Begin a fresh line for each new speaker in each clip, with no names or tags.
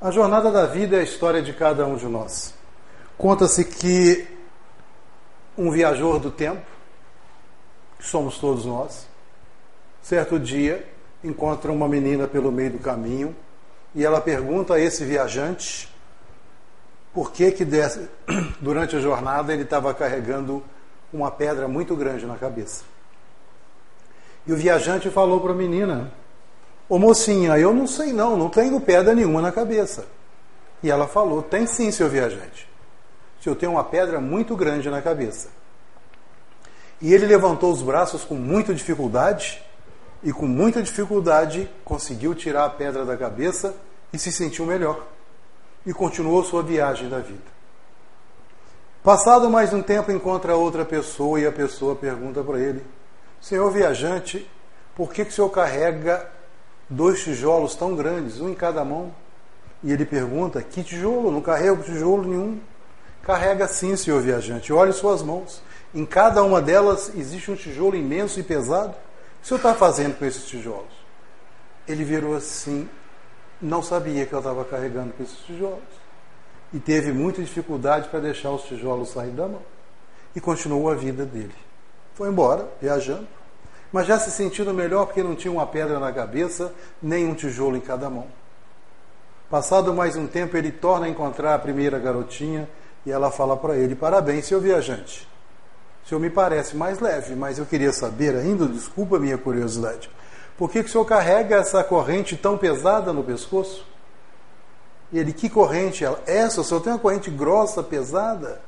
A jornada da vida é a história de cada um de nós. Conta-se que um viajor do tempo, que somos todos nós, certo dia encontra uma menina pelo meio do caminho e ela pergunta a esse viajante por que que durante a jornada ele estava carregando uma pedra muito grande na cabeça. E o viajante falou para a menina: Ô mocinha, eu não sei não, não tenho pedra nenhuma na cabeça. E ela falou: Tem sim, seu viajante. Eu tenho uma pedra muito grande na cabeça. E ele levantou os braços com muita dificuldade e com muita dificuldade conseguiu tirar a pedra da cabeça e se sentiu melhor. E continuou sua viagem da vida. Passado mais um tempo, encontra outra pessoa e a pessoa pergunta para ele: Senhor viajante, por que, que o senhor carrega dois tijolos tão grandes, um em cada mão? E ele pergunta: Que tijolo? Não carrego tijolo nenhum. Carrega sim, senhor viajante. Olhe suas mãos. Em cada uma delas existe um tijolo imenso e pesado. O que o senhor está fazendo com esses tijolos? Ele virou assim, não sabia que eu estava carregando com esses tijolos. E teve muita dificuldade para deixar os tijolos sair da mão. E continuou a vida dele. Foi embora, viajando, mas já se sentindo melhor porque não tinha uma pedra na cabeça, nem um tijolo em cada mão. Passado mais um tempo, ele torna a encontrar a primeira garotinha e ela fala para ele: Parabéns, seu viajante. O senhor me parece mais leve, mas eu queria saber ainda, desculpa a minha curiosidade, por que, que o senhor carrega essa corrente tão pesada no pescoço? E ele, que corrente? Ela, essa, o senhor tem uma corrente grossa, pesada?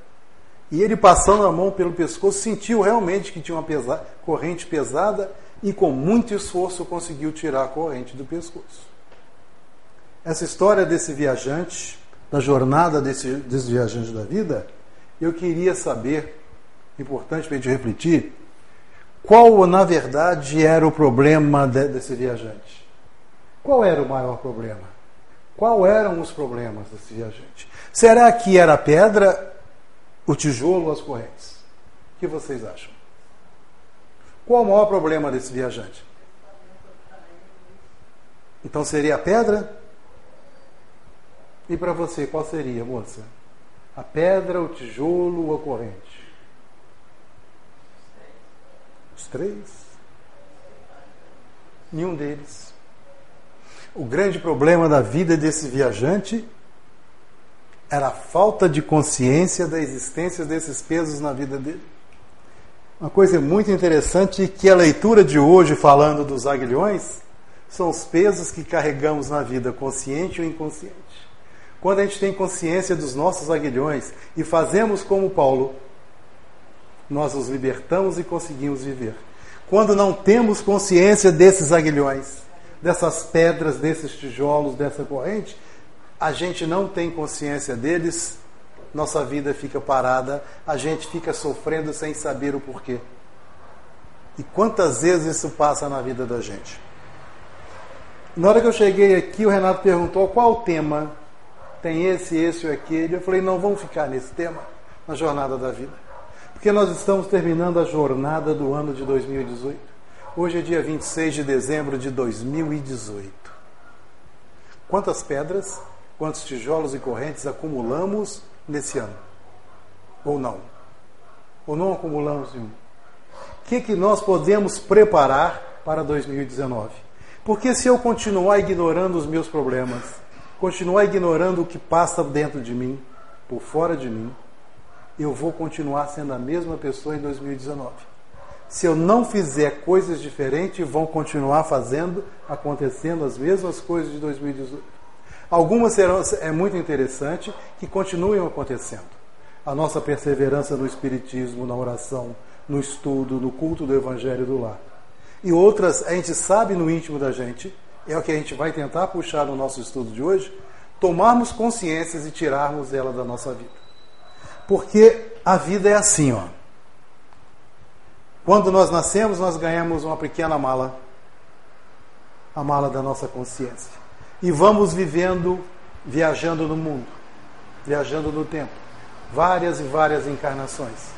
E ele, passando a mão pelo pescoço, sentiu realmente que tinha uma pesa corrente pesada e, com muito esforço, conseguiu tirar a corrente do pescoço. Essa história desse viajante, da jornada desse, desse viajante da vida, eu queria saber importante para a gente refletir, qual na verdade era o problema de, desse viajante? Qual era o maior problema? Qual eram os problemas desse viajante? Será que era a pedra, o tijolo ou as correntes? O que vocês acham? Qual o maior problema desse viajante? Então seria a pedra? E para você, qual seria, moça? A pedra, o tijolo ou a corrente? Os três? Nenhum deles. O grande problema da vida desse viajante era a falta de consciência da existência desses pesos na vida dele. Uma coisa muito interessante é que a leitura de hoje, falando dos aguilhões, são os pesos que carregamos na vida, consciente ou inconsciente. Quando a gente tem consciência dos nossos aguilhões e fazemos como Paulo, nós os libertamos e conseguimos viver. Quando não temos consciência desses aguilhões, dessas pedras, desses tijolos, dessa corrente, a gente não tem consciência deles, nossa vida fica parada, a gente fica sofrendo sem saber o porquê. E quantas vezes isso passa na vida da gente? Na hora que eu cheguei aqui, o Renato perguntou qual o tema. Tem esse, esse ou aquele. Eu falei, não, vamos ficar nesse tema, na jornada da vida. Porque nós estamos terminando a jornada do ano de 2018. Hoje é dia 26 de dezembro de 2018. Quantas pedras, quantos tijolos e correntes acumulamos nesse ano? Ou não? Ou não acumulamos nenhum? O que, que nós podemos preparar para 2019? Porque se eu continuar ignorando os meus problemas, continuar ignorando o que passa dentro de mim, por fora de mim, eu vou continuar sendo a mesma pessoa em 2019. Se eu não fizer coisas diferentes, vão continuar fazendo, acontecendo as mesmas coisas de 2018. Algumas serão, é muito interessante que continuem acontecendo. A nossa perseverança no Espiritismo, na oração, no estudo, no culto do Evangelho do Lar. E outras, a gente sabe no íntimo da gente, é o que a gente vai tentar puxar no nosso estudo de hoje, tomarmos consciências e tirarmos ela da nossa vida. Porque a vida é assim, ó. Quando nós nascemos, nós ganhamos uma pequena mala, a mala da nossa consciência. E vamos vivendo, viajando no mundo, viajando no tempo, várias e várias encarnações.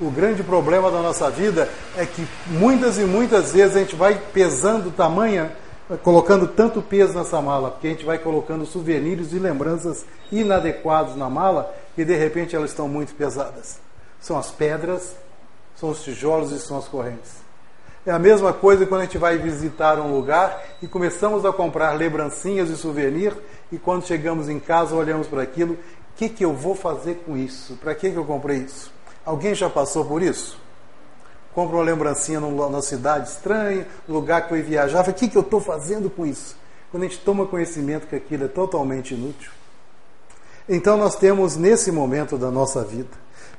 O grande problema da nossa vida é que muitas e muitas vezes a gente vai pesando tamanha colocando tanto peso nessa mala, porque a gente vai colocando souvenirs e lembranças inadequados na mala e de repente elas estão muito pesadas. São as pedras, são os tijolos e são as correntes. É a mesma coisa quando a gente vai visitar um lugar e começamos a comprar lembrancinhas e souvenir e quando chegamos em casa olhamos para aquilo, o que, que eu vou fazer com isso? Para que, que eu comprei isso? Alguém já passou por isso? compra uma lembrancinha numa cidade estranha, lugar que foi viajar, o que, que eu estou fazendo com isso? Quando a gente toma conhecimento que aquilo é totalmente inútil. Então nós temos nesse momento da nossa vida,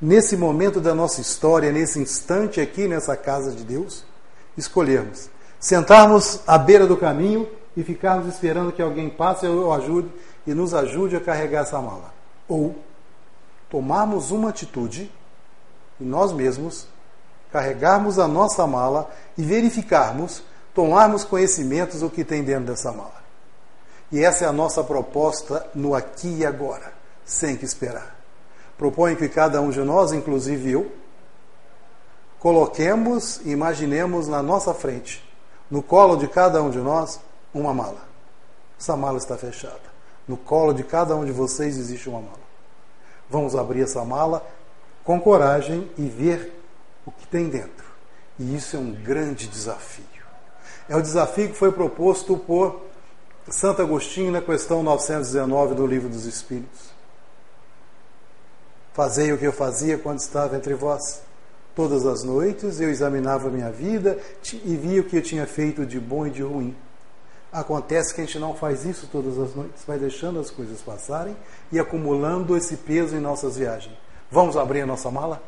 nesse momento da nossa história, nesse instante aqui nessa casa de Deus, escolhermos sentarmos à beira do caminho e ficarmos esperando que alguém passe ou ajude e nos ajude a carregar essa mala. Ou tomarmos uma atitude e nós mesmos carregarmos a nossa mala e verificarmos, tomarmos conhecimentos do que tem dentro dessa mala. E essa é a nossa proposta no aqui e agora, sem que esperar. Proponho que cada um de nós, inclusive eu, coloquemos e imaginemos na nossa frente, no colo de cada um de nós, uma mala. Essa mala está fechada. No colo de cada um de vocês existe uma mala. Vamos abrir essa mala com coragem e ver o que tem dentro. E isso é um grande desafio. É o desafio que foi proposto por Santo Agostinho na questão 919 do Livro dos Espíritos. Fazei o que eu fazia quando estava entre vós. Todas as noites eu examinava a minha vida e via o que eu tinha feito de bom e de ruim. Acontece que a gente não faz isso todas as noites, vai deixando as coisas passarem e acumulando esse peso em nossas viagens. Vamos abrir a nossa mala?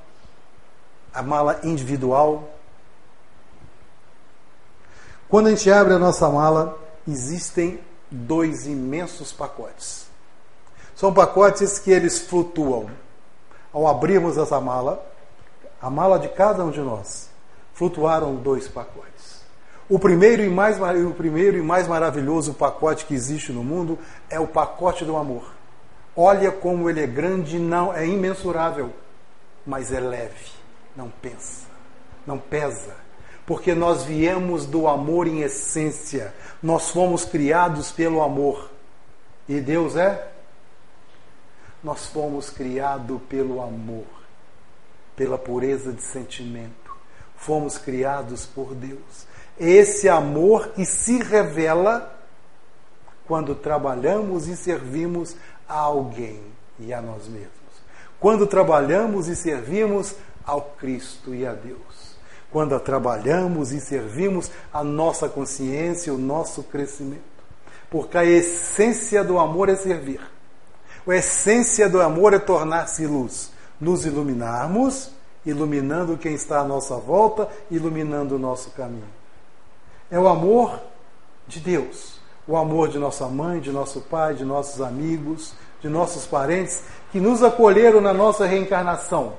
a mala individual. Quando a gente abre a nossa mala, existem dois imensos pacotes. São pacotes que eles flutuam. Ao abrirmos essa mala, a mala de cada um de nós, flutuaram dois pacotes. O primeiro e mais, o primeiro e mais maravilhoso pacote que existe no mundo é o pacote do amor. Olha como ele é grande, não é imensurável, mas é leve não pensa, não pesa, porque nós viemos do amor em essência, nós fomos criados pelo amor. E Deus é? Nós fomos criados pelo amor, pela pureza de sentimento. Fomos criados por Deus. Esse amor que se revela quando trabalhamos e servimos a alguém e a nós mesmos. Quando trabalhamos e servimos ao Cristo e a Deus. Quando trabalhamos e servimos a nossa consciência, o nosso crescimento. Porque a essência do amor é servir. A essência do amor é tornar-se luz. Nos iluminarmos, iluminando quem está à nossa volta, iluminando o nosso caminho. É o amor de Deus, o amor de nossa mãe, de nosso pai, de nossos amigos, de nossos parentes que nos acolheram na nossa reencarnação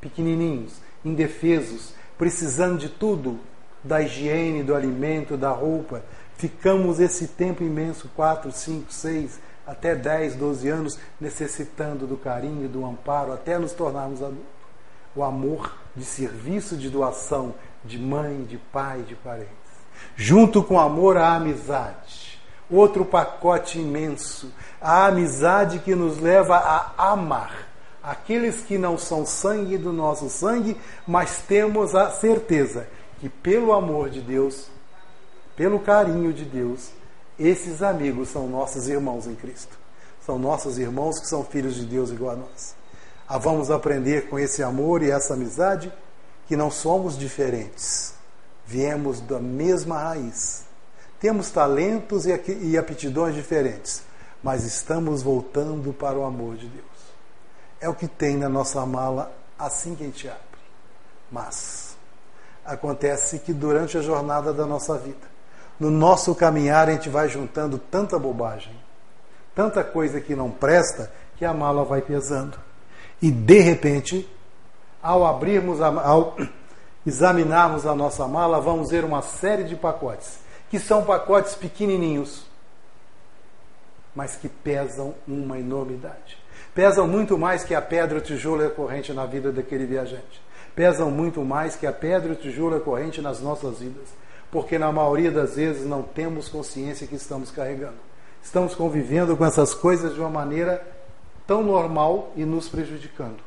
pequenininhos, indefesos, precisando de tudo, da higiene, do alimento, da roupa. Ficamos esse tempo imenso, 4, 5, 6, até 10, 12 anos, necessitando do carinho, do amparo, até nos tornarmos adultos. O amor de serviço, de doação, de mãe, de pai, de parentes. Junto com o amor, a amizade. Outro pacote imenso. A amizade que nos leva a amar aqueles que não são sangue do nosso sangue, mas temos a certeza que pelo amor de Deus, pelo carinho de Deus, esses amigos são nossos irmãos em Cristo. São nossos irmãos que são filhos de Deus igual a nós. Ah, vamos aprender com esse amor e essa amizade que não somos diferentes. Viemos da mesma raiz. Temos talentos e aptidões diferentes, mas estamos voltando para o amor de Deus é o que tem na nossa mala assim que a gente abre. Mas acontece que durante a jornada da nossa vida, no nosso caminhar, a gente vai juntando tanta bobagem, tanta coisa que não presta, que a mala vai pesando. E de repente, ao abrirmos, a, ao examinarmos a nossa mala, vamos ver uma série de pacotes, que são pacotes pequenininhos, mas que pesam uma enormidade pesam muito mais que a pedra, o tijolo e a corrente na vida daquele viajante. Pesam muito mais que a pedra, o tijolo e a corrente nas nossas vidas. Porque na maioria das vezes não temos consciência que estamos carregando. Estamos convivendo com essas coisas de uma maneira tão normal e nos prejudicando.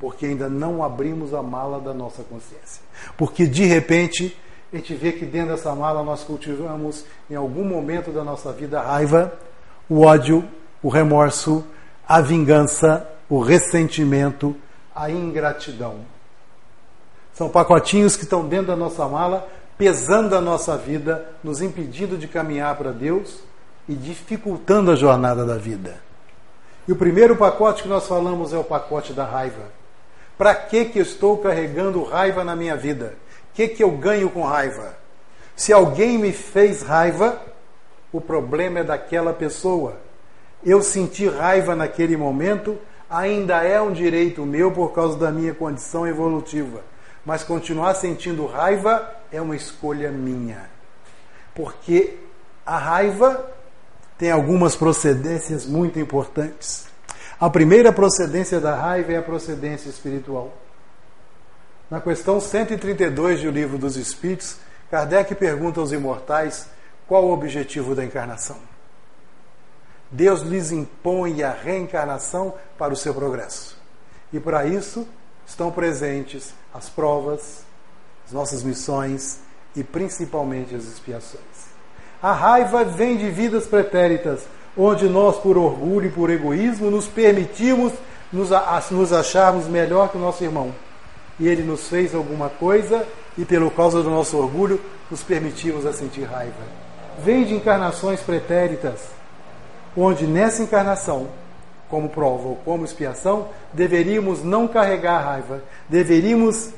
Porque ainda não abrimos a mala da nossa consciência. Porque de repente a gente vê que dentro dessa mala nós cultivamos em algum momento da nossa vida a raiva, o ódio, o remorso, a vingança, o ressentimento, a ingratidão. São pacotinhos que estão dentro da nossa mala, pesando a nossa vida, nos impedindo de caminhar para Deus e dificultando a jornada da vida. E o primeiro pacote que nós falamos é o pacote da raiva. Para que, que estou carregando raiva na minha vida? O que, que eu ganho com raiva? Se alguém me fez raiva, o problema é daquela pessoa. Eu senti raiva naquele momento, ainda é um direito meu por causa da minha condição evolutiva mas continuar sentindo raiva é uma escolha minha. Porque a raiva tem algumas procedências muito importantes. A primeira procedência da raiva é a procedência espiritual. Na questão 132 do Livro dos Espíritos, Kardec pergunta aos imortais qual o objetivo da encarnação. Deus lhes impõe a reencarnação para o seu progresso. E para isso estão presentes as provas, as nossas missões e principalmente as expiações. A raiva vem de vidas pretéritas, onde nós, por orgulho e por egoísmo, nos permitimos nos, acharmos melhor que o nosso irmão. E ele nos fez alguma coisa e, pelo causa do nosso orgulho, nos permitimos a sentir raiva. Vem de encarnações pretéritas, onde nessa encarnação como prova ou como expiação, deveríamos não carregar raiva, deveríamos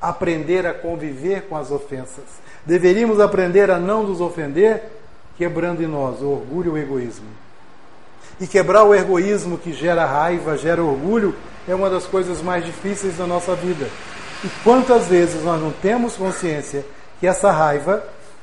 aprender a conviver com as ofensas, deveríamos aprender a não nos ofender, quebrando em nós o orgulho e o egoísmo. E quebrar o egoísmo que gera raiva, gera orgulho, é uma das coisas mais difíceis da nossa vida. E quantas vezes nós não temos consciência que essa raiva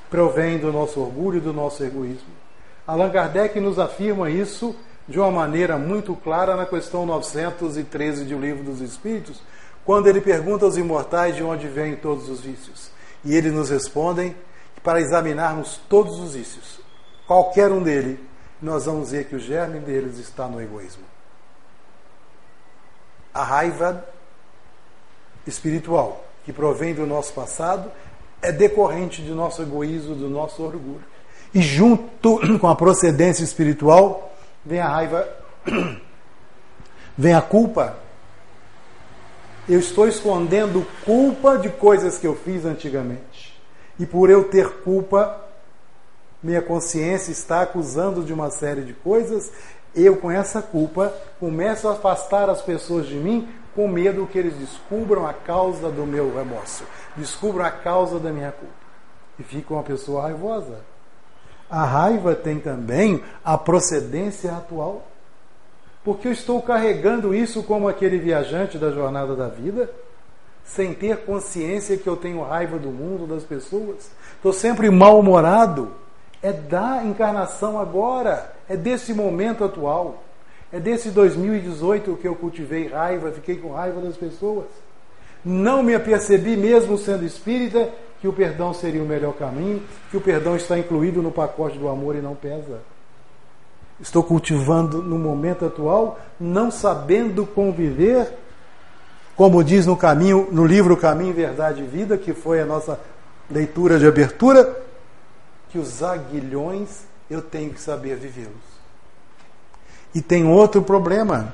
provém do nosso orgulho e do nosso egoísmo? Allan Kardec nos afirma isso de uma maneira muito clara na questão 913 do Livro dos Espíritos, quando ele pergunta aos imortais de onde vêm todos os vícios. E eles nos respondem que para examinarmos todos os vícios, qualquer um deles, nós vamos ver que o germe deles está no egoísmo. A raiva espiritual que provém do nosso passado é decorrente do nosso egoísmo, do nosso orgulho. E junto com a procedência espiritual, vem a raiva, vem a culpa. Eu estou escondendo culpa de coisas que eu fiz antigamente. E por eu ter culpa, minha consciência está acusando de uma série de coisas. Eu, com essa culpa, começo a afastar as pessoas de mim com medo que eles descubram a causa do meu remorso, descubram a causa da minha culpa. E fico uma pessoa raivosa. A raiva tem também a procedência atual. Porque eu estou carregando isso como aquele viajante da jornada da vida, sem ter consciência que eu tenho raiva do mundo, das pessoas. Estou sempre mal-humorado. É da encarnação agora, é desse momento atual. É desse 2018 que eu cultivei raiva, fiquei com raiva das pessoas. Não me apercebi, mesmo sendo espírita, que o perdão seria o melhor caminho, que o perdão está incluído no pacote do amor e não pesa. Estou cultivando no momento atual, não sabendo conviver, como diz no caminho, no livro Caminho, Verdade e Vida, que foi a nossa leitura de abertura, que os aguilhões eu tenho que saber vivê-los. E tem outro problema.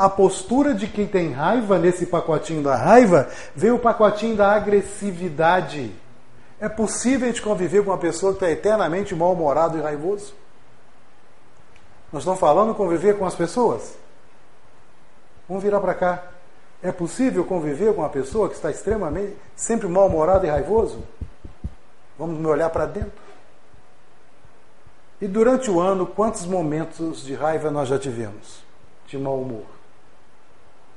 A postura de quem tem raiva nesse pacotinho da raiva vem o pacotinho da agressividade. É possível a gente conviver com uma pessoa que está eternamente mal-humorado e raivoso? Nós estamos falando conviver com as pessoas? Vamos virar para cá. É possível conviver com uma pessoa que está extremamente, sempre mal-humorado e raivoso? Vamos me olhar para dentro. E durante o ano, quantos momentos de raiva nós já tivemos? De mau humor?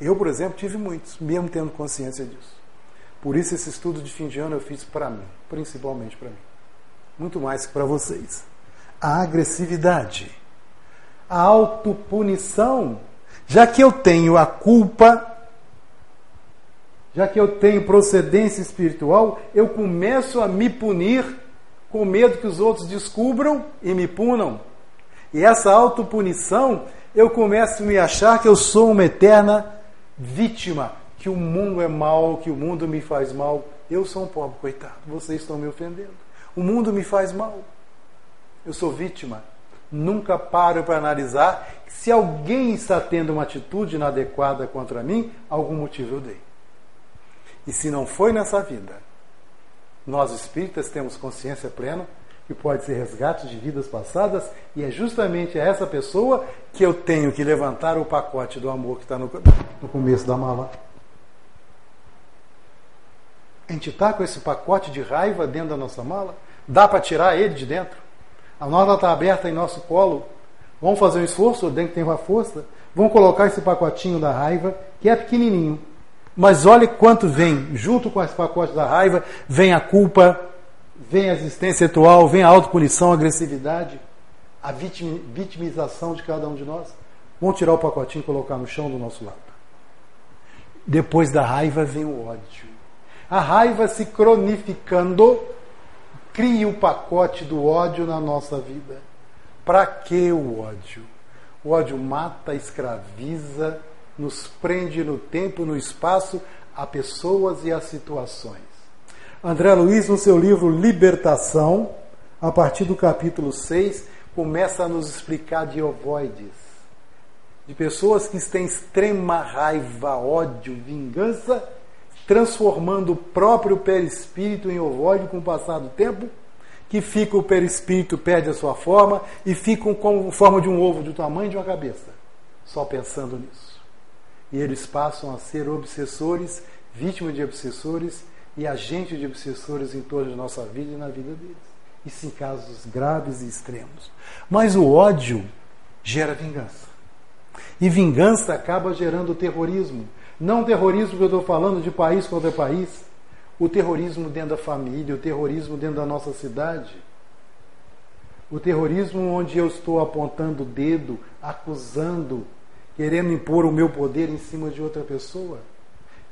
Eu, por exemplo, tive muitos, mesmo tendo consciência disso. Por isso, esse estudo de fim de ano eu fiz para mim, principalmente para mim. Muito mais que para vocês. A agressividade, a autopunição, já que eu tenho a culpa, já que eu tenho procedência espiritual, eu começo a me punir com medo que os outros descubram e me punam. E essa autopunição, eu começo a me achar que eu sou uma eterna vítima, que o mundo é mal, que o mundo me faz mal. Eu sou um pobre coitado, vocês estão me ofendendo. O mundo me faz mal. Eu sou vítima. Nunca paro para analisar se alguém está tendo uma atitude inadequada contra mim, algum motivo eu dei. E se não foi nessa vida, nós espíritas temos consciência plena que pode ser resgate de vidas passadas, e é justamente a essa pessoa que eu tenho que levantar o pacote do amor que está no, no começo da mala. A gente está com esse pacote de raiva dentro da nossa mala? Dá para tirar ele de dentro? A mala está aberta em nosso colo. Vamos fazer um esforço dentro que tem uma força? Vamos colocar esse pacotinho da raiva, que é pequenininho, mas olhe quanto vem, junto com esse pacote da raiva, vem a culpa, vem a existência atual, vem a autopunição, a agressividade, a vitimização de cada um de nós. Vamos tirar o pacotinho e colocar no chão do nosso lado. Depois da raiva vem o ódio. A raiva se cronificando cria o pacote do ódio na nossa vida. Para que o ódio? O ódio mata, escraviza, nos prende no tempo, no espaço, a pessoas e a situações. André Luiz, no seu livro Libertação, a partir do capítulo 6, começa a nos explicar de ovoides, de pessoas que têm extrema raiva, ódio, vingança, transformando o próprio perispírito em ovoide com o passar do tempo, que fica o perispírito, perde a sua forma e ficam com forma de um ovo do tamanho de uma cabeça, só pensando nisso. E eles passam a ser obsessores, vítimas de obsessores e agentes de obsessores em torno da nossa vida e na vida deles. Isso em casos graves e extremos. Mas o ódio gera vingança. E vingança acaba gerando terrorismo. Não terrorismo que eu estou falando de país contra país. O terrorismo dentro da família, o terrorismo dentro da nossa cidade. O terrorismo onde eu estou apontando o dedo, acusando, querendo impor o meu poder em cima de outra pessoa,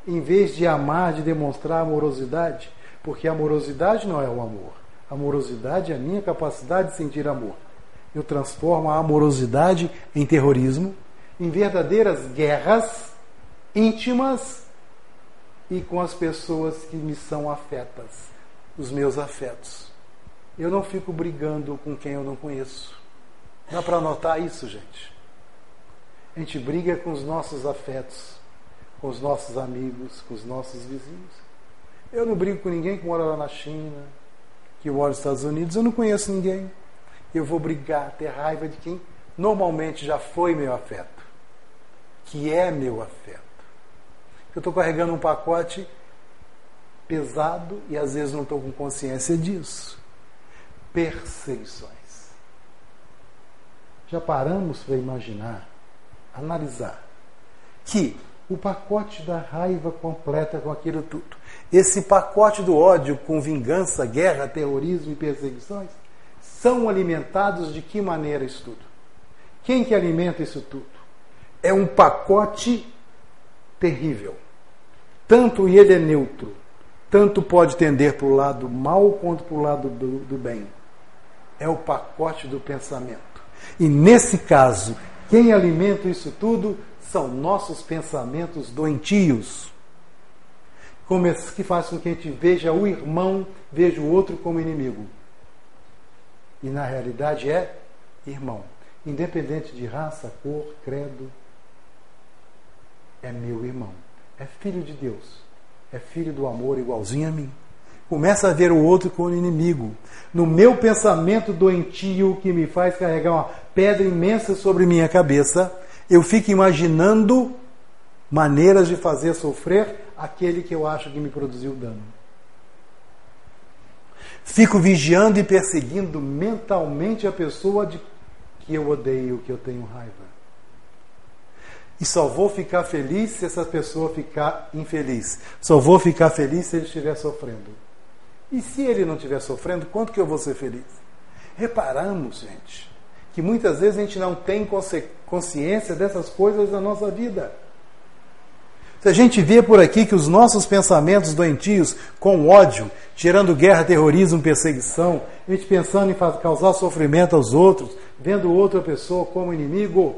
em vez de amar, de demonstrar amorosidade, porque amorosidade não é o amor. Amorosidade é a minha capacidade de sentir amor. Eu transformo a amorosidade em terrorismo, em verdadeiras guerras íntimas e com as pessoas que me são afetas, os meus afetos. Eu não fico brigando com quem eu não conheço. Dá para notar isso, gente? A gente briga com os nossos afetos, com os nossos amigos, com os nossos vizinhos. Eu não brigo com ninguém que mora lá na China, que mora nos Estados Unidos, eu não conheço ninguém. Eu vou brigar, ter raiva de quem normalmente já foi meu afeto, que é meu afeto. Eu estou carregando um pacote pesado e às vezes não estou com consciência disso. Perseguições. Já paramos para imaginar analisar que o pacote da raiva completa com aquilo tudo, esse pacote do ódio com vingança, guerra, terrorismo e perseguições, são alimentados de que maneira isso tudo? Quem que alimenta isso tudo? É um pacote terrível. Tanto ele é neutro, tanto pode tender para o lado mal quanto para o lado do, do bem. É o pacote do pensamento. E nesse caso, quem alimenta isso tudo são nossos pensamentos doentios. Que faz com que a gente veja o irmão, veja o outro como inimigo. E na realidade é irmão. Independente de raça, cor, credo, é meu irmão. É filho de Deus. É filho do amor igualzinho a mim. Começa a ver o outro como inimigo. No meu pensamento doentio que me faz carregar uma pedra imensa sobre minha cabeça, eu fico imaginando maneiras de fazer sofrer aquele que eu acho que me produziu dano. Fico vigiando e perseguindo mentalmente a pessoa de que eu odeio, que eu tenho raiva. E só vou ficar feliz se essa pessoa ficar infeliz. Só vou ficar feliz se ele estiver sofrendo. E se ele não estiver sofrendo, quanto que eu vou ser feliz? Reparamos, gente, que muitas vezes a gente não tem consciência dessas coisas na nossa vida. Se a gente vê por aqui que os nossos pensamentos doentios, com ódio, gerando guerra, terrorismo, perseguição, a gente pensando em causar sofrimento aos outros, vendo outra pessoa como inimigo,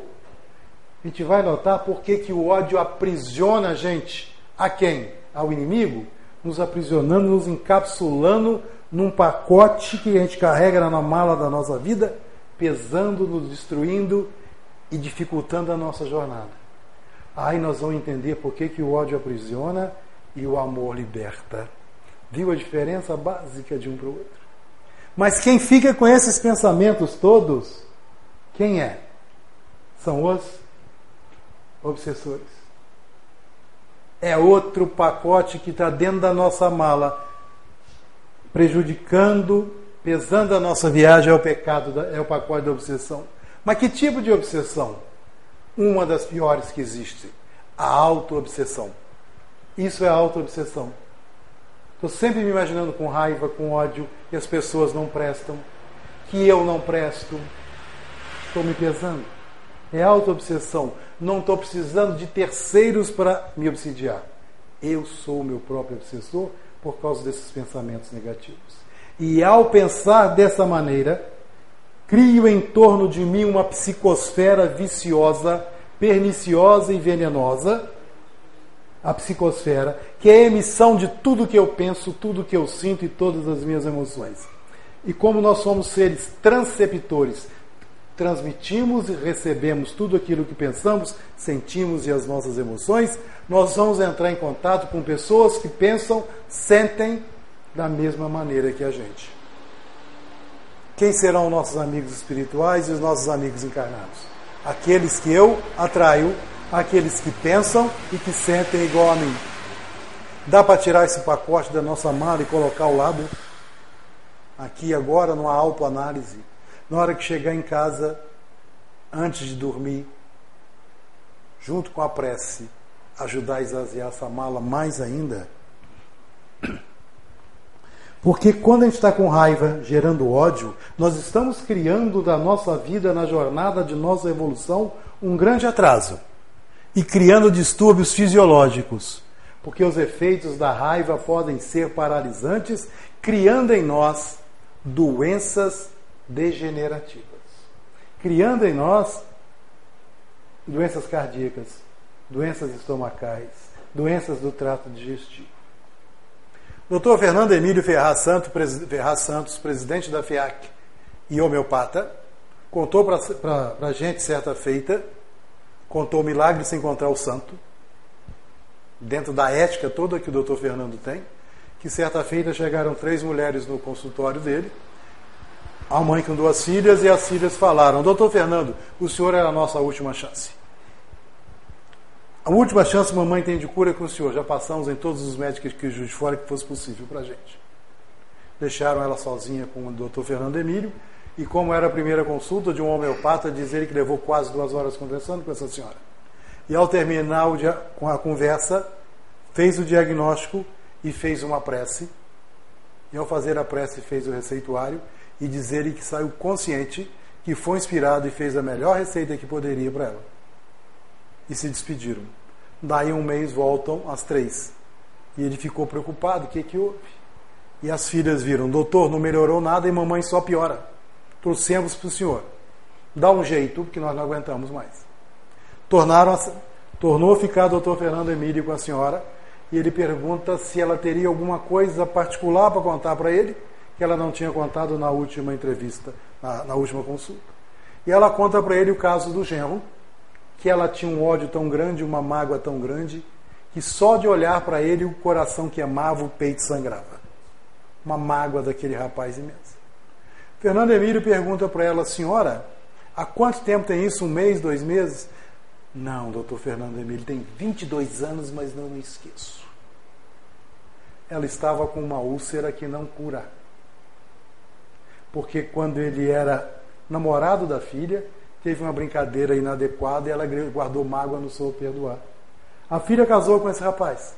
a gente vai notar por que, que o ódio aprisiona a gente. A quem? Ao inimigo? Nos aprisionando, nos encapsulando num pacote que a gente carrega na mala da nossa vida, pesando, nos destruindo e dificultando a nossa jornada. Aí nós vamos entender por que, que o ódio aprisiona e o amor liberta. Viu a diferença básica de um para o outro? Mas quem fica com esses pensamentos todos, quem é? São os obsessores. É outro pacote que está dentro da nossa mala, prejudicando, pesando a nossa viagem, é o pecado, é o pacote da obsessão. Mas que tipo de obsessão? Uma das piores que existe, a auto-obsessão. Isso é auto-obsessão. Estou sempre me imaginando com raiva, com ódio, que as pessoas não prestam, que eu não presto. Estou me pesando. É auto-obsessão. Não estou precisando de terceiros para me obsidiar. Eu sou o meu próprio obsessor por causa desses pensamentos negativos. E ao pensar dessa maneira, Crio em torno de mim uma psicosfera viciosa, perniciosa e venenosa. A psicosfera, que é a emissão de tudo que eu penso, tudo que eu sinto e todas as minhas emoções. E como nós somos seres transceptores, transmitimos e recebemos tudo aquilo que pensamos, sentimos e as nossas emoções, nós vamos entrar em contato com pessoas que pensam, sentem da mesma maneira que a gente. Quem serão nossos amigos espirituais e os nossos amigos encarnados? Aqueles que eu atraio, aqueles que pensam e que sentem igual a mim. Dá para tirar esse pacote da nossa mala e colocar ao lado? Aqui agora, numa autoanálise. Na hora que chegar em casa, antes de dormir, junto com a prece, ajudar a esvaziar essa mala mais ainda. Porque quando a gente está com raiva, gerando ódio, nós estamos criando da nossa vida, na jornada de nossa evolução, um grande atraso. E criando distúrbios fisiológicos. Porque os efeitos da raiva podem ser paralisantes, criando em nós doenças degenerativas. Criando em nós doenças cardíacas, doenças estomacais, doenças do trato digestivo. Dr. Fernando Emílio Ferraz Santos, Ferraz Santos, presidente da FIAC e homeopata, contou para a gente certa feita, contou o milagre de se encontrar o santo, dentro da ética toda que o Dr. Fernando tem, que certa feita chegaram três mulheres no consultório dele, a mãe com duas filhas, e as filhas falaram: Doutor Fernando, o senhor era a nossa última chance. A última chance mamãe tem de cura com o senhor. Já passamos em todos os médicos que de fora que fosse possível para a gente. Deixaram ela sozinha com o doutor Fernando Emílio. E como era a primeira consulta de um homeopata, diz ele que levou quase duas horas conversando com essa senhora. E ao terminar com a conversa, fez o diagnóstico e fez uma prece. E ao fazer a prece, fez o receituário e diz ele que saiu consciente, que foi inspirado e fez a melhor receita que poderia para ela e se despediram. Daí um mês voltam as três. E ele ficou preocupado, o que, que houve? E as filhas viram, doutor, não melhorou nada e mamãe só piora. Trouxemos para o senhor. Dá um jeito, porque nós não aguentamos mais. Tornaram a, tornou a ficar o doutor Fernando Emílio com a senhora e ele pergunta se ela teria alguma coisa particular para contar para ele que ela não tinha contado na última entrevista, na, na última consulta. E ela conta para ele o caso do genro, que ela tinha um ódio tão grande, uma mágoa tão grande, que só de olhar para ele o coração que amava, o peito sangrava. Uma mágoa daquele rapaz imensa. Fernando Emílio pergunta para ela, senhora, há quanto tempo tem isso? Um mês, dois meses? Não, doutor Fernando Emílio, tem 22 anos, mas não me esqueço. Ela estava com uma úlcera que não cura. Porque quando ele era namorado da filha, teve uma brincadeira inadequada e ela guardou mágoa no seu perdoar. A filha casou com esse rapaz.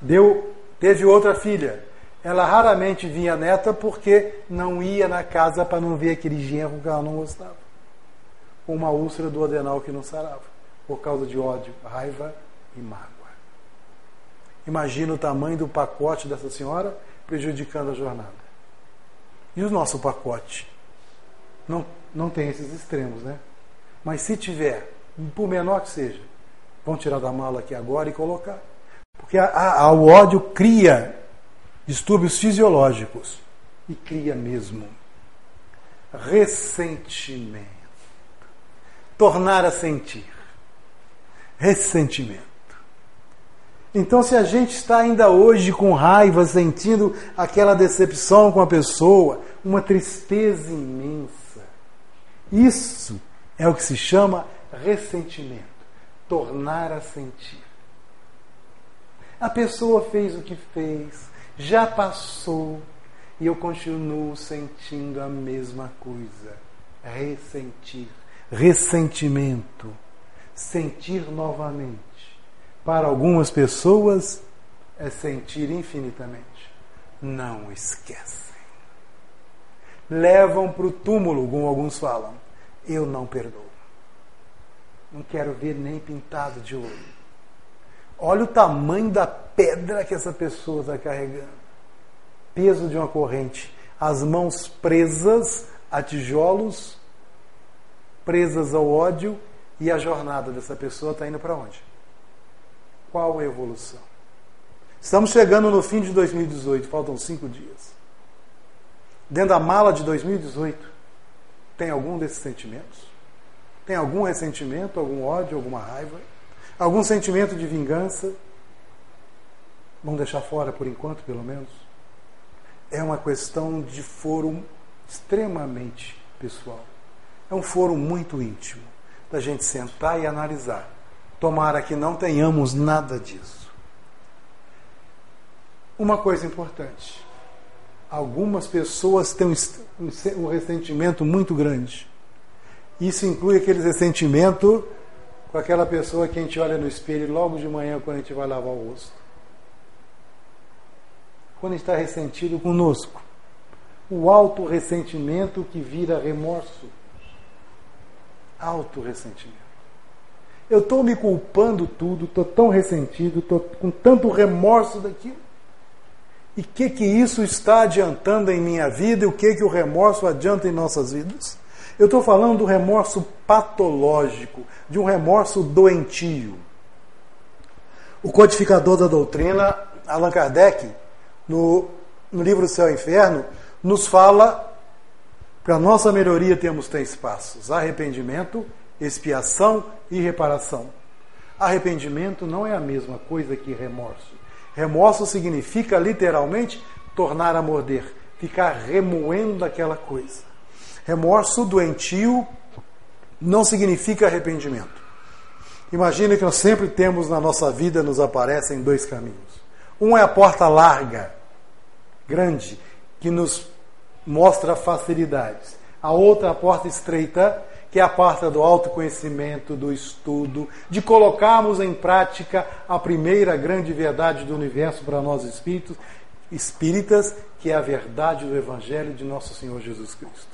Deu, teve outra filha. Ela raramente vinha neta porque não ia na casa para não ver aquele genro que ela não gostava. Com uma úlcera do adenal que não sarava, por causa de ódio, raiva e mágoa. Imagina o tamanho do pacote dessa senhora prejudicando a jornada. E o nosso pacote? Não, não tem esses extremos, né? Mas se tiver, por menor que seja, vão tirar da mala aqui agora e colocar. Porque a, a, o ódio cria distúrbios fisiológicos. E cria mesmo ressentimento. Tornar a sentir. Ressentimento. Então, se a gente está ainda hoje com raiva, sentindo aquela decepção com a pessoa, uma tristeza imensa, isso é o que se chama ressentimento. Tornar a sentir. A pessoa fez o que fez, já passou, e eu continuo sentindo a mesma coisa. Ressentir. Ressentimento. Sentir novamente. Para algumas pessoas é sentir infinitamente. Não esquecem. Levam para o túmulo, como alguns falam. Eu não perdoo. Não quero ver nem pintado de ouro. Olha o tamanho da pedra que essa pessoa está carregando peso de uma corrente, as mãos presas a tijolos, presas ao ódio, e a jornada dessa pessoa está indo para onde? Qual a evolução? Estamos chegando no fim de 2018, faltam cinco dias. Dentro da mala de 2018, tem algum desses sentimentos? Tem algum ressentimento, algum ódio, alguma raiva? Algum sentimento de vingança? Vamos deixar fora por enquanto, pelo menos? é uma questão de foro extremamente pessoal. É um foro muito íntimo, da gente sentar e analisar. Tomara que não tenhamos nada disso. Uma coisa importante: algumas pessoas têm um ressentimento muito grande. Isso inclui aquele ressentimento com aquela pessoa que a gente olha no espelho logo de manhã quando a gente vai lavar o rosto quando está ressentido conosco. O auto-ressentimento que vira remorso. Auto-ressentimento. Eu estou me culpando tudo, estou tão ressentido, estou com tanto remorso daquilo. E o que, que isso está adiantando em minha vida e o que, que o remorso adianta em nossas vidas? Eu estou falando do remorso patológico, de um remorso doentio. O codificador da doutrina, Allan Kardec, no, no livro Céu e Inferno, nos fala para nossa melhoria temos três passos: arrependimento, expiação e reparação. Arrependimento não é a mesma coisa que remorso. Remorso significa literalmente tornar a morder, ficar remoendo aquela coisa. Remorso doentio não significa arrependimento. Imagine que nós sempre temos na nossa vida, nos aparecem dois caminhos. Um é a porta larga, grande, que nos mostra facilidades. A outra, a porta estreita, que é a porta do autoconhecimento, do estudo, de colocarmos em prática a primeira grande verdade do universo para nós espíritos, espíritas, que é a verdade do Evangelho de nosso Senhor Jesus Cristo.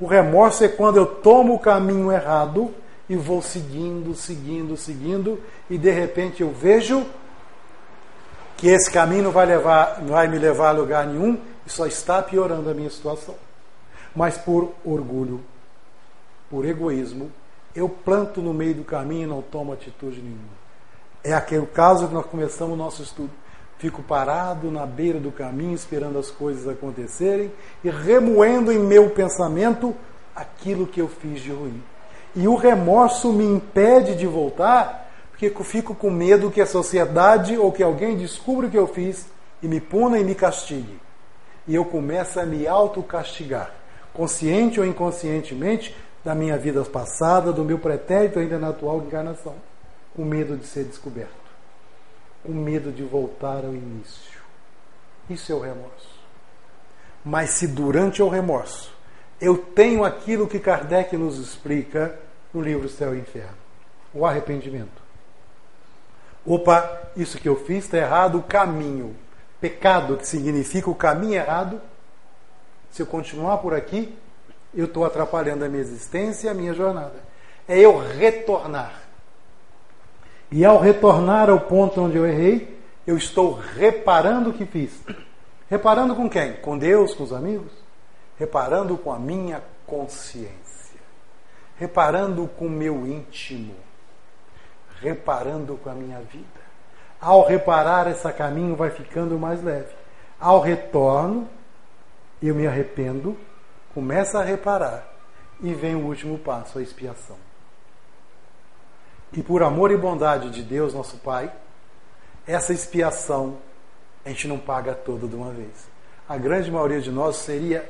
O remorso é quando eu tomo o caminho errado e vou seguindo, seguindo, seguindo, e de repente eu vejo que esse caminho não vai, levar, não vai me levar a lugar nenhum e só está piorando a minha situação. Mas por orgulho, por egoísmo, eu planto no meio do caminho e não tomo atitude nenhuma. É aquele caso que nós começamos o nosso estudo. Fico parado na beira do caminho, esperando as coisas acontecerem e remoendo em meu pensamento aquilo que eu fiz de ruim. E o remorso me impede de voltar porque fico com medo que a sociedade ou que alguém descubra o que eu fiz e me puna e me castigue. E eu começo a me autocastigar, consciente ou inconscientemente, da minha vida passada, do meu pretérito ainda na atual encarnação, com medo de ser descoberto, com medo de voltar ao início. Isso é o remorso. Mas se durante o remorso eu tenho aquilo que Kardec nos explica no livro Céu e Inferno, o arrependimento Opa, isso que eu fiz está errado, o caminho. Pecado, que significa o caminho errado. Se eu continuar por aqui, eu estou atrapalhando a minha existência e a minha jornada. É eu retornar. E ao retornar ao ponto onde eu errei, Eu estou reparando o que fiz. Reparando com quem? Com Deus, com os amigos? Reparando com a minha consciência. Reparando com o meu íntimo. Reparando com a minha vida. Ao reparar, esse caminho vai ficando mais leve. Ao retorno, eu me arrependo, começo a reparar e vem o último passo, a expiação. E por amor e bondade de Deus, nosso Pai, essa expiação a gente não paga toda de uma vez. A grande maioria de nós seria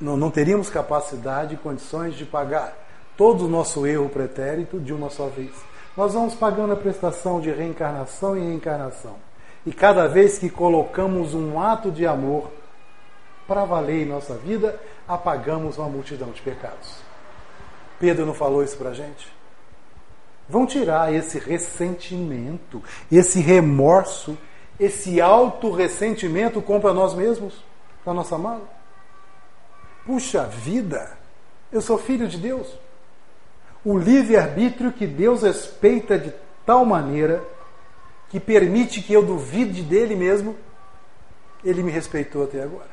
não, não teríamos capacidade e condições de pagar todo o nosso erro pretérito de uma só vez. Nós vamos pagando a prestação de reencarnação e reencarnação. E cada vez que colocamos um ato de amor para valer em nossa vida, apagamos uma multidão de pecados. Pedro não falou isso para a gente? Vão tirar esse ressentimento, esse remorso, esse auto-ressentimento contra nós mesmos, da nossa mala? Puxa vida, eu sou filho de Deus. O livre-arbítrio que Deus respeita de tal maneira que permite que eu duvide dele mesmo, ele me respeitou até agora.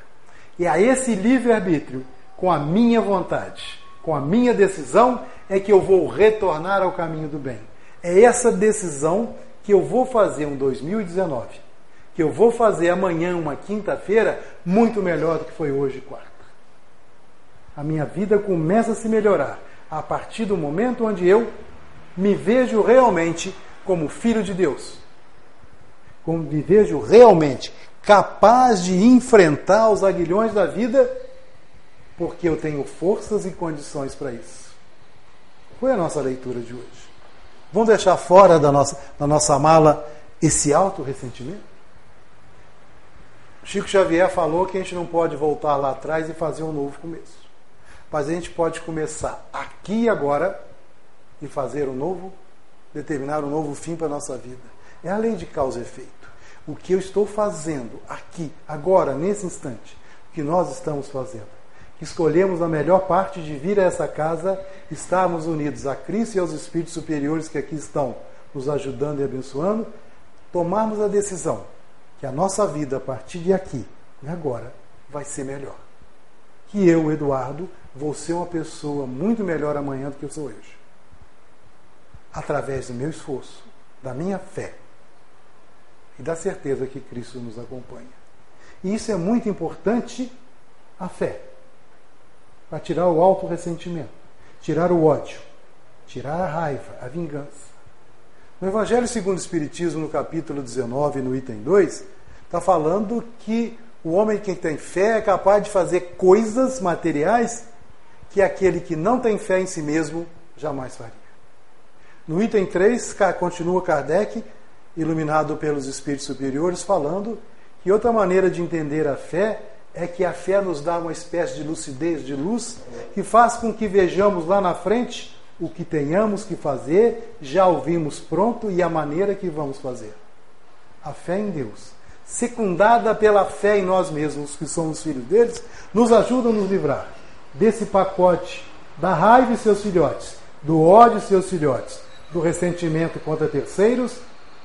E a esse livre-arbítrio, com a minha vontade, com a minha decisão, é que eu vou retornar ao caminho do bem. É essa decisão que eu vou fazer um 2019, que eu vou fazer amanhã, uma quinta-feira, muito melhor do que foi hoje, quarta. A minha vida começa a se melhorar a partir do momento onde eu me vejo realmente como filho de Deus. Como me vejo realmente capaz de enfrentar os aguilhões da vida, porque eu tenho forças e condições para isso. Foi a nossa leitura de hoje. Vamos deixar fora da nossa, da nossa mala esse auto-ressentimento? Chico Xavier falou que a gente não pode voltar lá atrás e fazer um novo começo. Mas a gente pode começar aqui e agora e fazer um novo, determinar um novo fim para a nossa vida. É a lei de causa e efeito. O que eu estou fazendo aqui, agora, nesse instante, o que nós estamos fazendo. Escolhemos a melhor parte de vir a essa casa, estarmos unidos a Cristo e aos Espíritos superiores que aqui estão nos ajudando e abençoando, tomarmos a decisão que a nossa vida a partir de aqui e agora vai ser melhor. Que eu, Eduardo, vou ser uma pessoa muito melhor amanhã do que eu sou hoje. Através do meu esforço, da minha fé e da certeza que Cristo nos acompanha. E isso é muito importante, a fé, para tirar o alto ressentimento, tirar o ódio, tirar a raiva, a vingança. No Evangelho segundo o Espiritismo, no capítulo 19, no item 2, está falando que o homem que tem fé é capaz de fazer coisas materiais que aquele que não tem fé em si mesmo jamais faria. No item 3, continua Kardec, iluminado pelos espíritos superiores, falando que outra maneira de entender a fé é que a fé nos dá uma espécie de lucidez, de luz, que faz com que vejamos lá na frente o que tenhamos que fazer, já ouvimos pronto e a maneira que vamos fazer. A fé em Deus, secundada pela fé em nós mesmos, que somos filhos deles, nos ajuda a nos livrar desse pacote da raiva e seus filhotes, do ódio e seus filhotes, do ressentimento contra terceiros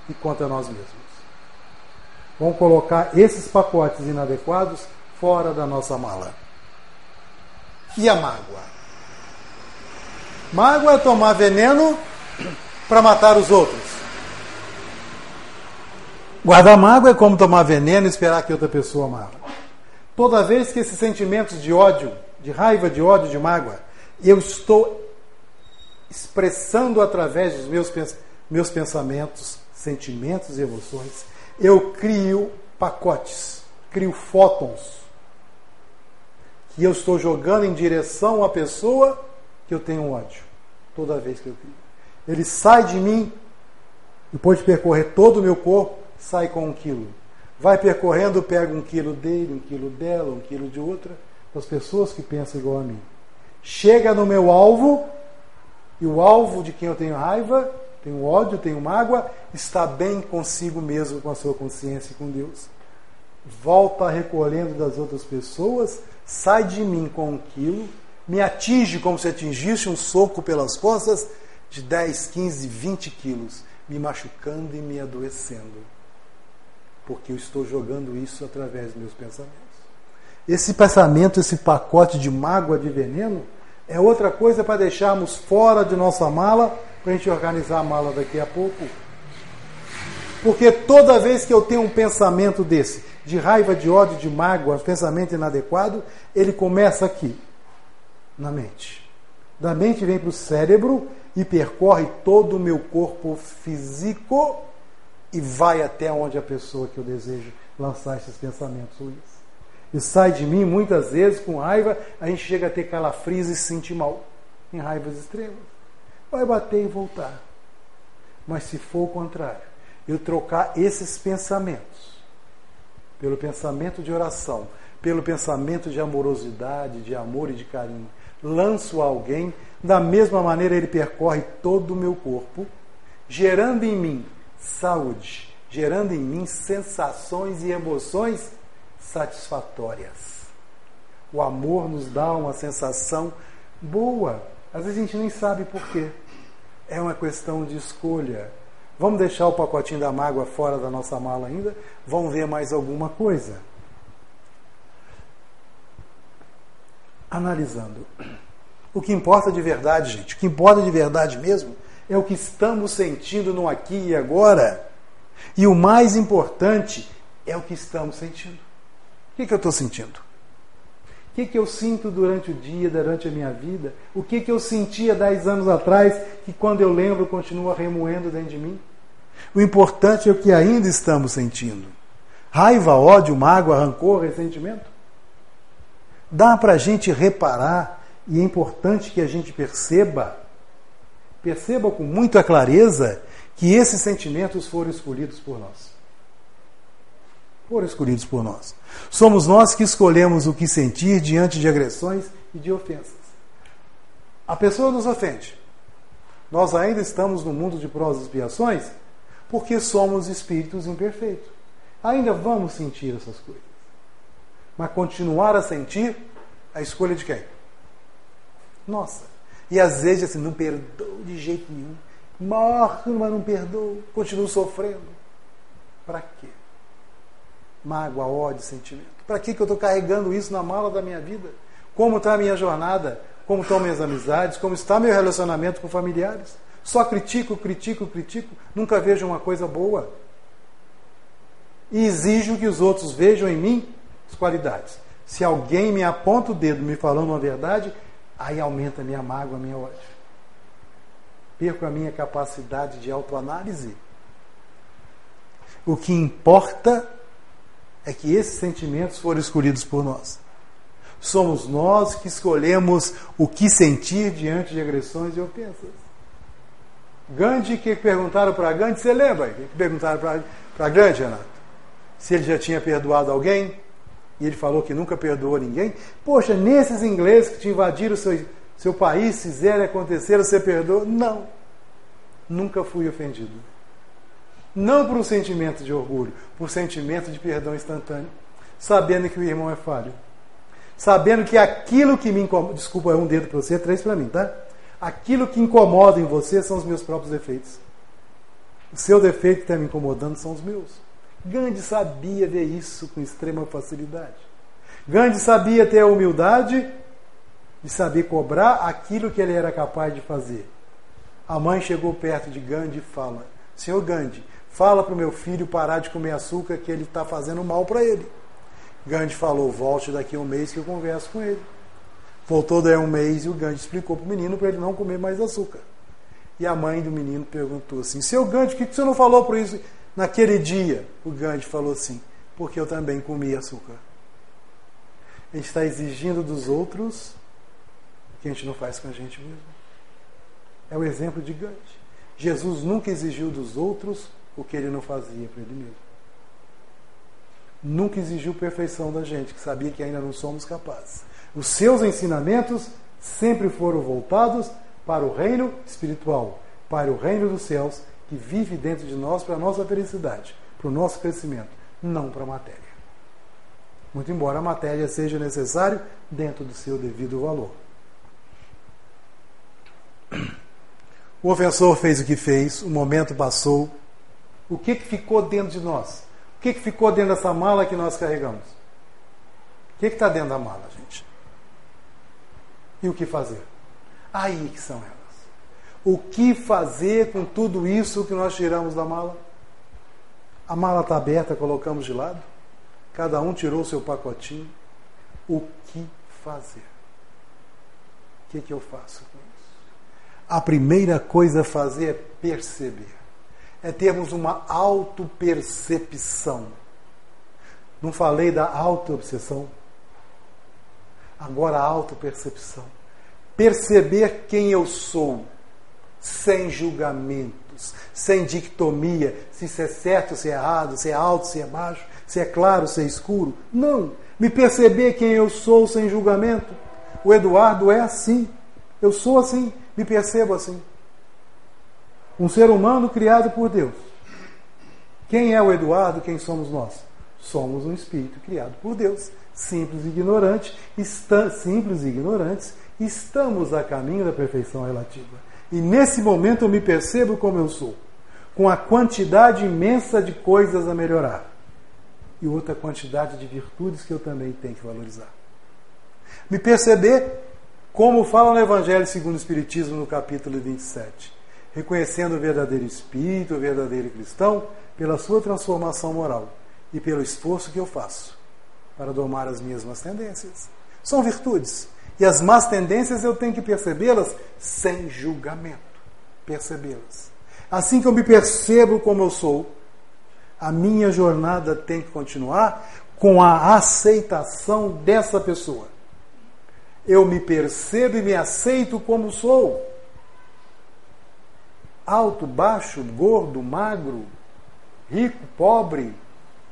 e contra nós mesmos. Vamos colocar esses pacotes inadequados fora da nossa mala. E a mágoa? Mágoa é tomar veneno para matar os outros. Guardar mágoa é como tomar veneno e esperar que outra pessoa morra. Toda vez que esses sentimentos de ódio de raiva, de ódio, de mágoa, eu estou expressando através dos meus, meus pensamentos, sentimentos e emoções, eu crio pacotes, crio fótons que eu estou jogando em direção à pessoa que eu tenho ódio, toda vez que eu crio. Ele sai de mim, depois de percorrer todo o meu corpo, sai com um quilo. Vai percorrendo, pega um quilo dele, um quilo dela, um quilo de outra das pessoas que pensam igual a mim. Chega no meu alvo, e o alvo de quem eu tenho raiva, tenho ódio, tenho mágoa, está bem consigo mesmo, com a sua consciência e com Deus. Volta recolhendo das outras pessoas, sai de mim com um quilo, me atinge como se atingisse um soco pelas costas de 10, 15, 20 quilos, me machucando e me adoecendo. Porque eu estou jogando isso através dos meus pensamentos. Esse pensamento, esse pacote de mágoa, de veneno, é outra coisa para deixarmos fora de nossa mala, para a gente organizar a mala daqui a pouco. Porque toda vez que eu tenho um pensamento desse, de raiva, de ódio, de mágoa, pensamento inadequado, ele começa aqui, na mente. Da mente vem para o cérebro e percorre todo o meu corpo físico e vai até onde a pessoa que eu desejo lançar esses pensamentos ruins. E sai de mim muitas vezes com raiva, a gente chega a ter calafrios e se sentir mal, em raivas extremas. Vai bater e voltar. Mas se for o contrário, eu trocar esses pensamentos pelo pensamento de oração, pelo pensamento de amorosidade, de amor e de carinho, lanço a alguém, da mesma maneira ele percorre todo o meu corpo, gerando em mim saúde, gerando em mim sensações e emoções satisfatórias. O amor nos dá uma sensação boa. Às vezes a gente nem sabe por quê. É uma questão de escolha. Vamos deixar o pacotinho da mágoa fora da nossa mala ainda? Vamos ver mais alguma coisa. Analisando. O que importa de verdade, gente, o que importa de verdade mesmo, é o que estamos sentindo no aqui e agora. E o mais importante é o que estamos sentindo. O que, que eu estou sentindo? O que, que eu sinto durante o dia, durante a minha vida? O que, que eu sentia dez anos atrás que quando eu lembro continua remoendo dentro de mim? O importante é o que ainda estamos sentindo. Raiva, ódio, mágoa, rancor, ressentimento. Dá para a gente reparar e é importante que a gente perceba, perceba com muita clareza que esses sentimentos foram escolhidos por nós. Foram escolhidos por nós. Somos nós que escolhemos o que sentir diante de agressões e de ofensas. A pessoa nos ofende. Nós ainda estamos no mundo de provas e expiações porque somos espíritos imperfeitos. Ainda vamos sentir essas coisas. Mas continuar a sentir, a escolha de quem? Nossa. E às vezes assim, não perdoo de jeito nenhum. Morro, mas não perdoo. Continuo sofrendo. Para quê? Mágoa, ódio, sentimento. Para que eu estou carregando isso na mala da minha vida? Como está a minha jornada? Como estão minhas amizades? Como está meu relacionamento com familiares? Só critico, critico, critico. Nunca vejo uma coisa boa e exijo que os outros vejam em mim as qualidades. Se alguém me aponta o dedo me falando uma verdade, aí aumenta a minha mágoa, a minha ódio. Perco a minha capacidade de autoanálise. O que importa é que esses sentimentos foram escolhidos por nós. Somos nós que escolhemos o que sentir diante de agressões e ofensas. Gandhi, que perguntaram para Gandhi, você lembra? Que perguntaram para Gandhi, Renato? se ele já tinha perdoado alguém, e ele falou que nunca perdoou ninguém. Poxa, nesses ingleses que te invadiram o seu, seu país, fizeram acontecer, você perdoou? Não. Nunca fui ofendido. Não por um sentimento de orgulho, por sentimento de perdão instantâneo, sabendo que o irmão é falho. Sabendo que aquilo que me incomoda, desculpa, é um dedo para você, três para mim, tá? Aquilo que incomoda em você são os meus próprios defeitos. O seu defeito que está me incomodando são os meus. Gandhi sabia ver isso com extrema facilidade. Gandhi sabia ter a humildade de saber cobrar aquilo que ele era capaz de fazer. A mãe chegou perto de Gandhi e fala: Senhor Gandhi, fala para o meu filho parar de comer açúcar que ele está fazendo mal para ele. Gandhi falou: Volte daqui a um mês que eu converso com ele. Voltou daí um mês e o Gandhi explicou para o menino para ele não comer mais açúcar. E a mãe do menino perguntou assim: Seu Gandhi, o que você não falou por isso? Naquele dia, o Gandhi falou assim: porque eu também comi açúcar. A gente está exigindo dos outros o que a gente não faz com a gente mesmo. É o exemplo de Gandhi. Jesus nunca exigiu dos outros o que ele não fazia para ele mesmo. Nunca exigiu perfeição da gente, que sabia que ainda não somos capazes. Os seus ensinamentos sempre foram voltados para o reino espiritual, para o reino dos céus que vive dentro de nós para a nossa felicidade, para o nosso crescimento, não para a matéria. Muito embora a matéria seja necessária dentro do seu devido valor. O ofensor fez o que fez, o momento passou. O que, que ficou dentro de nós? O que, que ficou dentro dessa mala que nós carregamos? O que está dentro da mala, gente? E o que fazer? Aí que são elas. O que fazer com tudo isso que nós tiramos da mala? A mala está aberta, colocamos de lado. Cada um tirou o seu pacotinho. O que fazer? O que, que eu faço com isso? A primeira coisa a fazer é perceber. É termos uma autopercepção. Não falei da autoobsessão? Agora a autopercepção. Perceber quem eu sou, sem julgamentos, sem dictomia, se isso é certo, se é errado, se é alto, se é baixo, se é claro, se é escuro. Não. Me perceber quem eu sou sem julgamento. O Eduardo é assim. Eu sou assim. Me percebo assim. Um ser humano criado por Deus. Quem é o Eduardo? Quem somos nós? Somos um espírito criado por Deus. Simples e ignorante, está, simples e ignorantes, estamos a caminho da perfeição relativa. E nesse momento eu me percebo como eu sou, com a quantidade imensa de coisas a melhorar e outra quantidade de virtudes que eu também tenho que valorizar. Me perceber como fala no Evangelho segundo o Espiritismo no capítulo 27, reconhecendo o verdadeiro espírito, o verdadeiro cristão, pela sua transformação moral e pelo esforço que eu faço para domar as minhas más tendências. São virtudes. E as más tendências eu tenho que percebê-las sem julgamento. Percebê-las. Assim que eu me percebo como eu sou, a minha jornada tem que continuar com a aceitação dessa pessoa. Eu me percebo e me aceito como sou. Alto, baixo, gordo, magro, rico, pobre,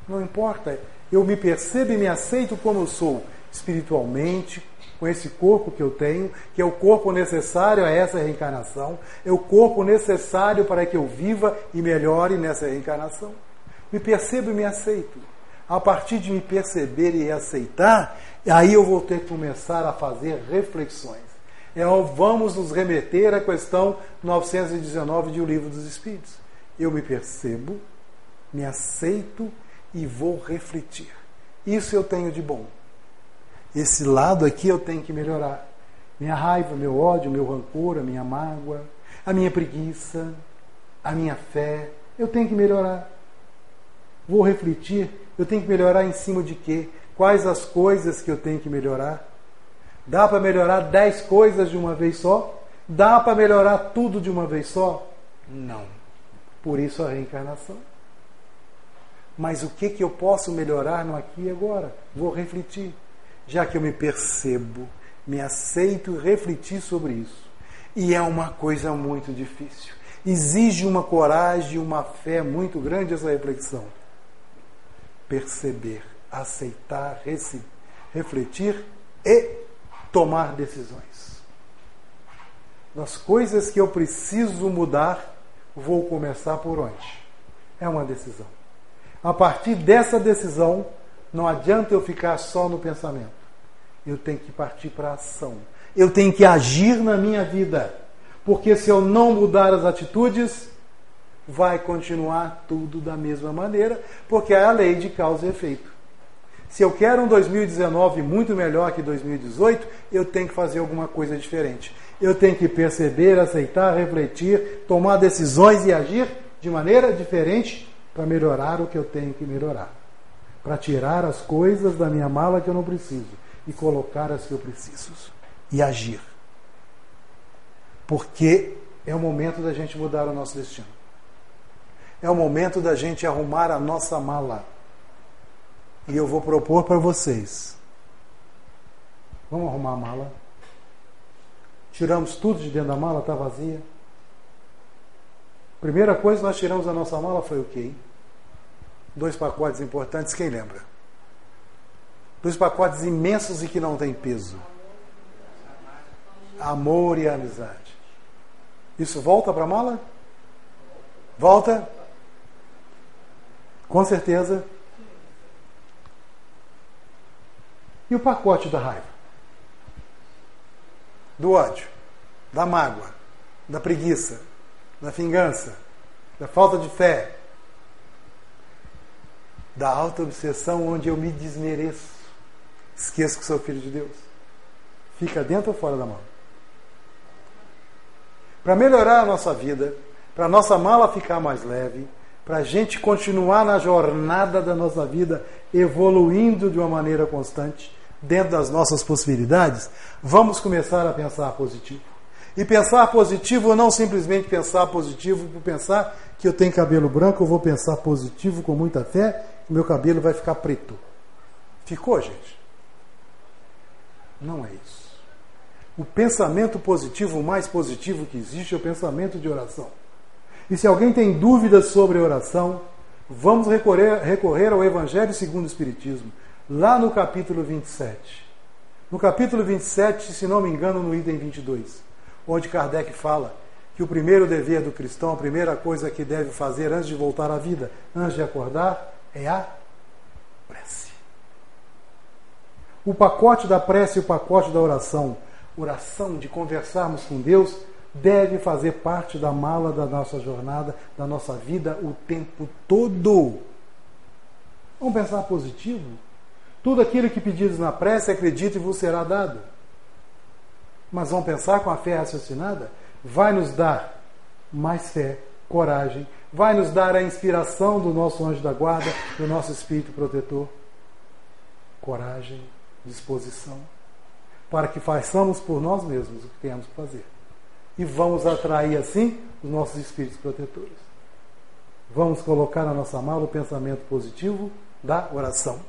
não importa. Eu me percebo e me aceito como eu sou, espiritualmente, com esse corpo que eu tenho, que é o corpo necessário a essa reencarnação, é o corpo necessário para que eu viva e melhore nessa reencarnação. Me percebo e me aceito. A partir de me perceber e aceitar, aí eu vou ter que começar a fazer reflexões. É, vamos nos remeter à questão 919 de O Livro dos Espíritos. Eu me percebo, me aceito e vou refletir. Isso eu tenho de bom. Esse lado aqui eu tenho que melhorar. Minha raiva, meu ódio, meu rancor, a minha mágoa, a minha preguiça, a minha fé, eu tenho que melhorar. Vou refletir, eu tenho que melhorar em cima de quê? Quais as coisas que eu tenho que melhorar? Dá para melhorar dez coisas de uma vez só? Dá para melhorar tudo de uma vez só? Não. Por isso a reencarnação. Mas o que, que eu posso melhorar no aqui e agora? Vou refletir. Já que eu me percebo, me aceito refletir sobre isso. E é uma coisa muito difícil. Exige uma coragem, uma fé muito grande essa reflexão. Perceber, aceitar, refletir e tomar decisões. Nas coisas que eu preciso mudar, vou começar por onde? É uma decisão. A partir dessa decisão, não adianta eu ficar só no pensamento. Eu tenho que partir para a ação. Eu tenho que agir na minha vida. Porque se eu não mudar as atitudes, vai continuar tudo da mesma maneira, porque é a lei de causa e efeito. Se eu quero um 2019 muito melhor que 2018, eu tenho que fazer alguma coisa diferente. Eu tenho que perceber, aceitar, refletir, tomar decisões e agir de maneira diferente para melhorar o que eu tenho que melhorar, para tirar as coisas da minha mala que eu não preciso e colocar as que eu preciso e agir. Porque é o momento da gente mudar o nosso destino. É o momento da gente arrumar a nossa mala. E eu vou propor para vocês. Vamos arrumar a mala. Tiramos tudo de dentro da mala, está vazia. Primeira coisa que nós tiramos da nossa mala foi o quê? Dois pacotes importantes, quem lembra? Dois pacotes imensos e que não têm peso. Amor e amizade. Isso volta para a mala? Volta? Com certeza. E o pacote da raiva? Do ódio, da mágoa, da preguiça, da vingança, da falta de fé. da alta obsessão onde eu me desmereço. Esqueço que sou filho de Deus. Fica dentro ou fora da mão? Para melhorar a nossa vida, para a nossa mala ficar mais leve, para a gente continuar na jornada da nossa vida, evoluindo de uma maneira constante, dentro das nossas possibilidades, vamos começar a pensar positivo. E pensar positivo não simplesmente pensar positivo por pensar que eu tenho cabelo branco, eu vou pensar positivo com muita fé e meu cabelo vai ficar preto. Ficou, gente? Não é isso. O pensamento positivo, mais positivo que existe, é o pensamento de oração. E se alguém tem dúvidas sobre oração, vamos recorrer, recorrer ao Evangelho segundo o Espiritismo, lá no capítulo 27. No capítulo 27, se não me engano, no item 22, onde Kardec fala que o primeiro dever do cristão, a primeira coisa que deve fazer antes de voltar à vida, antes de acordar, é a prece. O pacote da prece e o pacote da oração, oração de conversarmos com Deus, deve fazer parte da mala da nossa jornada, da nossa vida o tempo todo. Vamos pensar positivo? Tudo aquilo que pedidos na prece, acredite vos será dado. Mas vamos pensar com a fé raciocinada? Vai nos dar mais fé, coragem, vai nos dar a inspiração do nosso anjo da guarda, do nosso espírito protetor. Coragem, disposição, para que façamos por nós mesmos o que temos que fazer e vamos atrair assim os nossos espíritos protetores. Vamos colocar na nossa mala o pensamento positivo da oração.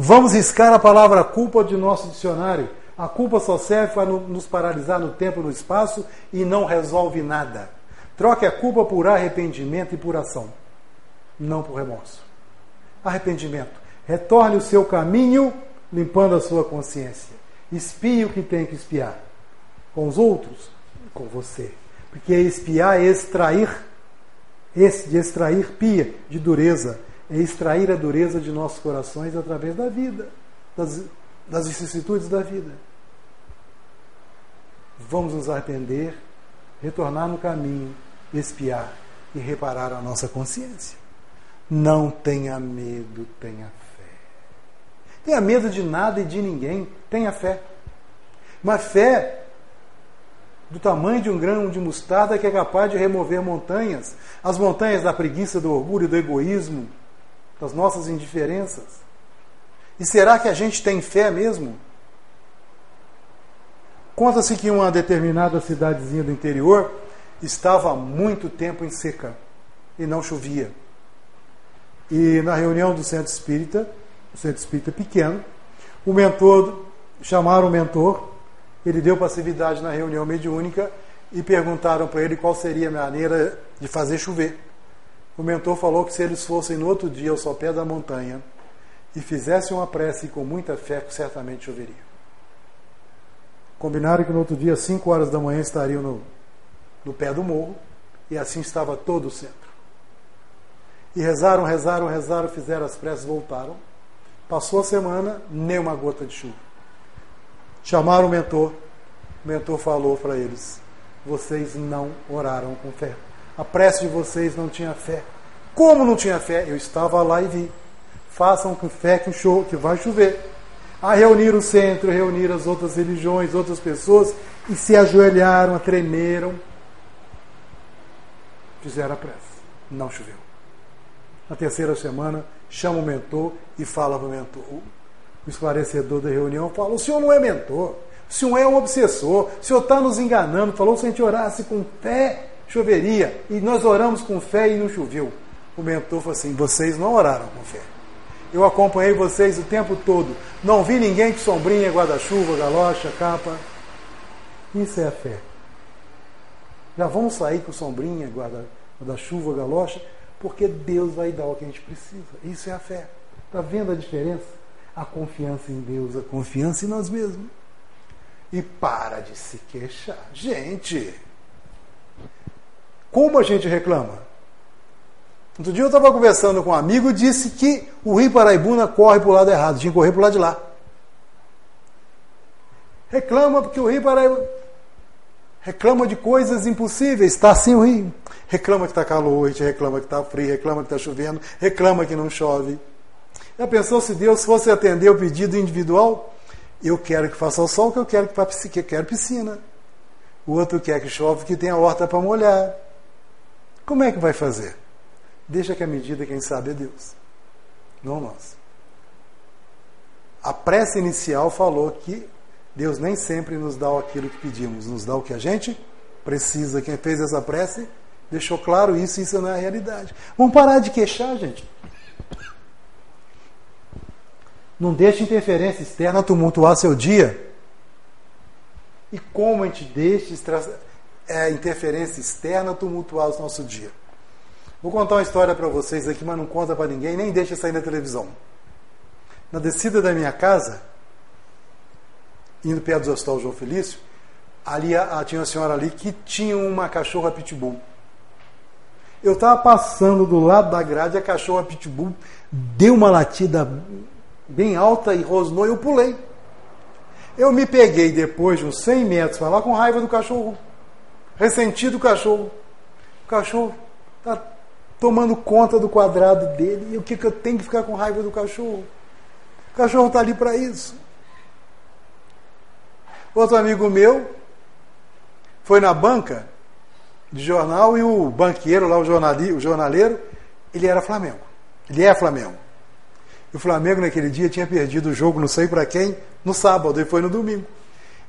Vamos riscar a palavra culpa de nosso dicionário. A culpa só serve para nos paralisar no tempo e no espaço e não resolve nada. Troque a culpa por arrependimento e por ação, não por remorso. Arrependimento. Retorne o seu caminho limpando a sua consciência. Espie o que tem que espiar. Com os outros, com você. Porque espiar é extrair, esse de extrair pia, de dureza, é extrair a dureza de nossos corações através da vida, das, das vicissitudes da vida. Vamos nos arrepender, retornar no caminho, espiar e reparar a nossa consciência. Não tenha medo, tenha fé. Tenha medo de nada e de ninguém, tenha fé. Mas fé do tamanho de um grão de mostarda que é capaz de remover montanhas, as montanhas da preguiça, do orgulho, do egoísmo, das nossas indiferenças. E será que a gente tem fé mesmo? Conta-se que uma determinada cidadezinha do interior estava há muito tempo em seca e não chovia. E na reunião do centro espírita, o centro espírita pequeno, o mentor, chamaram o mentor ele deu passividade na reunião mediúnica e perguntaram para ele qual seria a maneira de fazer chover. O mentor falou que se eles fossem no outro dia ao sopé da montanha e fizessem uma prece com muita fé, certamente choveria. Combinaram que no outro dia, às 5 horas da manhã, estariam no, no pé do morro e assim estava todo o centro. E rezaram, rezaram, rezaram, fizeram as preces, voltaram. Passou a semana, nem uma gota de chuva. Chamaram o mentor. O mentor falou para eles: Vocês não oraram com fé. A prece de vocês não tinha fé. Como não tinha fé? Eu estava lá e vi. Façam com fé que, show, que vai chover. A reunir o centro, reunir as outras religiões, outras pessoas, e se ajoelharam, tremeram. Fizeram a prece. Não choveu. Na terceira semana, chama o mentor e fala para o mentor: o esclarecedor da reunião, fala: o senhor não é mentor, o senhor é um obsessor, o senhor está nos enganando. Falou: se a gente orasse com fé, choveria. E nós oramos com fé e não choveu. O mentor falou assim: vocês não oraram com fé. Eu acompanhei vocês o tempo todo. Não vi ninguém com sombrinha, guarda-chuva, galocha, capa. Isso é a fé. Já vamos sair com sombrinha, guarda-chuva, galocha, porque Deus vai dar o que a gente precisa. Isso é a fé. Está vendo a diferença? a confiança em Deus, a confiança em nós mesmos. E para de se queixar. Gente, como a gente reclama? Outro dia eu estava conversando com um amigo e disse que o Rio Paraibuna corre para o lado errado, tinha que correr para o lado de lá. Reclama porque o Rio Paraibuna reclama de coisas impossíveis, está assim o rio. Reclama que está calor, reclama que está frio, reclama que está chovendo, reclama que não chove. Já pensou se Deus fosse atender o pedido individual? Eu quero que faça o sol, que eu quero que, que eu quero piscina. O outro quer que chove, que tenha horta para molhar. Como é que vai fazer? Deixa que a medida quem sabe é Deus, não nós. A prece inicial falou que Deus nem sempre nos dá aquilo que pedimos, nos dá o que a gente precisa. Quem fez essa prece deixou claro isso, isso não é a realidade. Vamos parar de queixar, gente. Não deixe interferência externa tumultuar seu dia. E como a gente deixa é, interferência externa tumultuar o nosso dia? Vou contar uma história para vocês aqui, mas não conta para ninguém, nem deixa sair na televisão. Na descida da minha casa, indo perto do Hospital João Felício, ali a, a, tinha uma senhora ali que tinha uma cachorra pitbull. Eu estava passando do lado da grade, a cachorra pitbull deu uma latida bem alta e rosnou, eu pulei. Eu me peguei depois de uns 100 metros para lá com raiva do cachorro. Ressentido do cachorro. O cachorro está tomando conta do quadrado dele. E o que, que eu tenho que ficar com raiva do cachorro? O cachorro está ali para isso. Outro amigo meu foi na banca de jornal e o banqueiro lá, o, jornali, o jornaleiro, ele era Flamengo. Ele é Flamengo. E o Flamengo naquele dia tinha perdido o jogo, não sei para quem, no sábado e foi no domingo.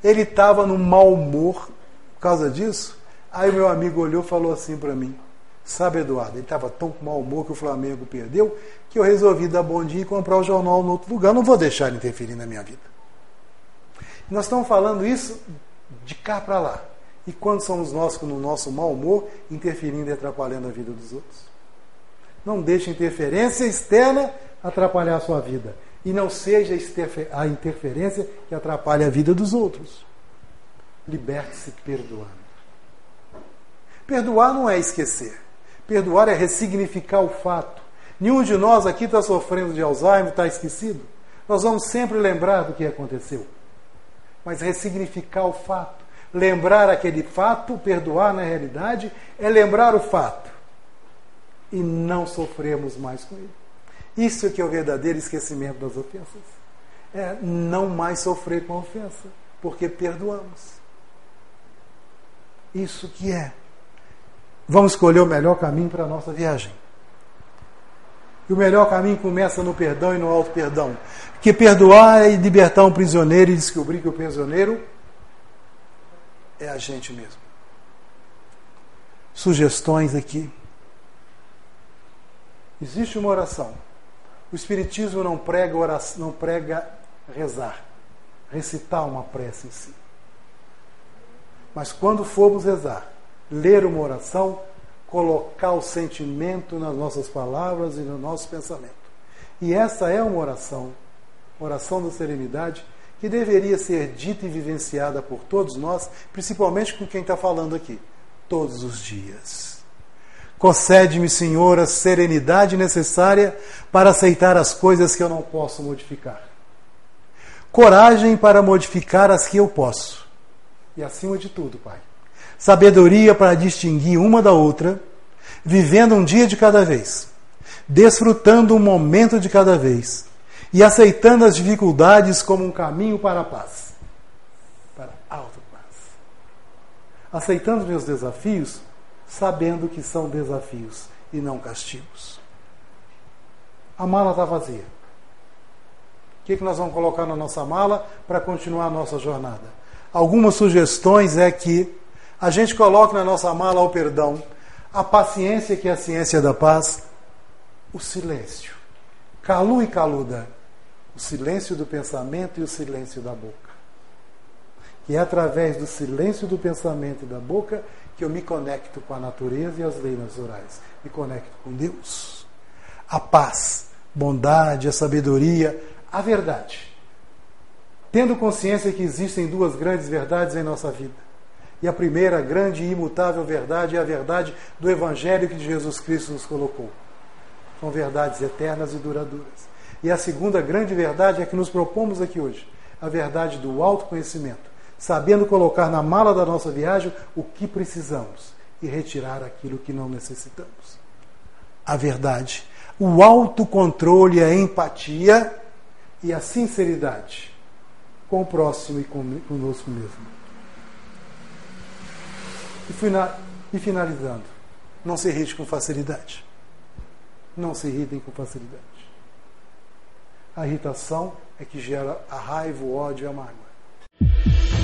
Ele estava num mau humor por causa disso. Aí meu amigo olhou e falou assim para mim: Sabe, Eduardo, ele estava tão com mau humor que o Flamengo perdeu que eu resolvi dar bom dia e comprar o jornal no outro lugar. Não vou deixar ele interferir na minha vida. Nós estamos falando isso de cá para lá. E quando somos nós, no nosso mau humor, interferindo e atrapalhando a vida dos outros? Não deixe interferência externa atrapalhar a sua vida. E não seja a interferência que atrapalhe a vida dos outros. Liberte-se perdoando. Perdoar não é esquecer. Perdoar é ressignificar o fato. Nenhum de nós aqui está sofrendo de Alzheimer, está esquecido. Nós vamos sempre lembrar do que aconteceu. Mas ressignificar o fato. Lembrar aquele fato, perdoar na realidade, é lembrar o fato. E não sofremos mais com ele. Isso é que é o verdadeiro esquecimento das ofensas. É não mais sofrer com a ofensa, porque perdoamos. Isso que é vamos escolher o melhor caminho para a nossa viagem. E o melhor caminho começa no perdão e no alto perdão. Que perdoar é libertar um prisioneiro e descobrir que o prisioneiro é a gente mesmo. Sugestões aqui. Existe uma oração. O Espiritismo não prega, oração, não prega rezar, recitar uma prece em si. Mas quando formos rezar, ler uma oração, colocar o sentimento nas nossas palavras e no nosso pensamento. E essa é uma oração, oração da serenidade, que deveria ser dita e vivenciada por todos nós, principalmente com quem está falando aqui, todos os dias. Concede-me, Senhor, a serenidade necessária para aceitar as coisas que eu não posso modificar. Coragem para modificar as que eu posso. E acima de tudo, Pai, sabedoria para distinguir uma da outra, vivendo um dia de cada vez, desfrutando um momento de cada vez e aceitando as dificuldades como um caminho para a paz, para a alta paz. Aceitando meus desafios, sabendo que são desafios e não castigos. A mala está vazia. O que, que nós vamos colocar na nossa mala para continuar a nossa jornada? Algumas sugestões é que a gente coloca na nossa mala o perdão, a paciência, que é a ciência da paz, o silêncio. Calu e caluda, o silêncio do pensamento e o silêncio da boca. E é através do silêncio do pensamento e da boca que eu me conecto com a natureza e as leis naturais. Me conecto com Deus. A paz, bondade, a sabedoria, a verdade. Tendo consciência que existem duas grandes verdades em nossa vida e a primeira grande e imutável verdade é a verdade do Evangelho que Jesus Cristo nos colocou. São verdades eternas e duradouras. E a segunda grande verdade é que nos propomos aqui hoje, a verdade do autoconhecimento, sabendo colocar na mala da nossa viagem o que precisamos e retirar aquilo que não necessitamos. a verdade, o autocontrole, a empatia e a sinceridade com o próximo e conosco mesmo. E finalizando, não se irrite com facilidade. Não se irritem com facilidade. A irritação é que gera a raiva, o ódio e a mágoa.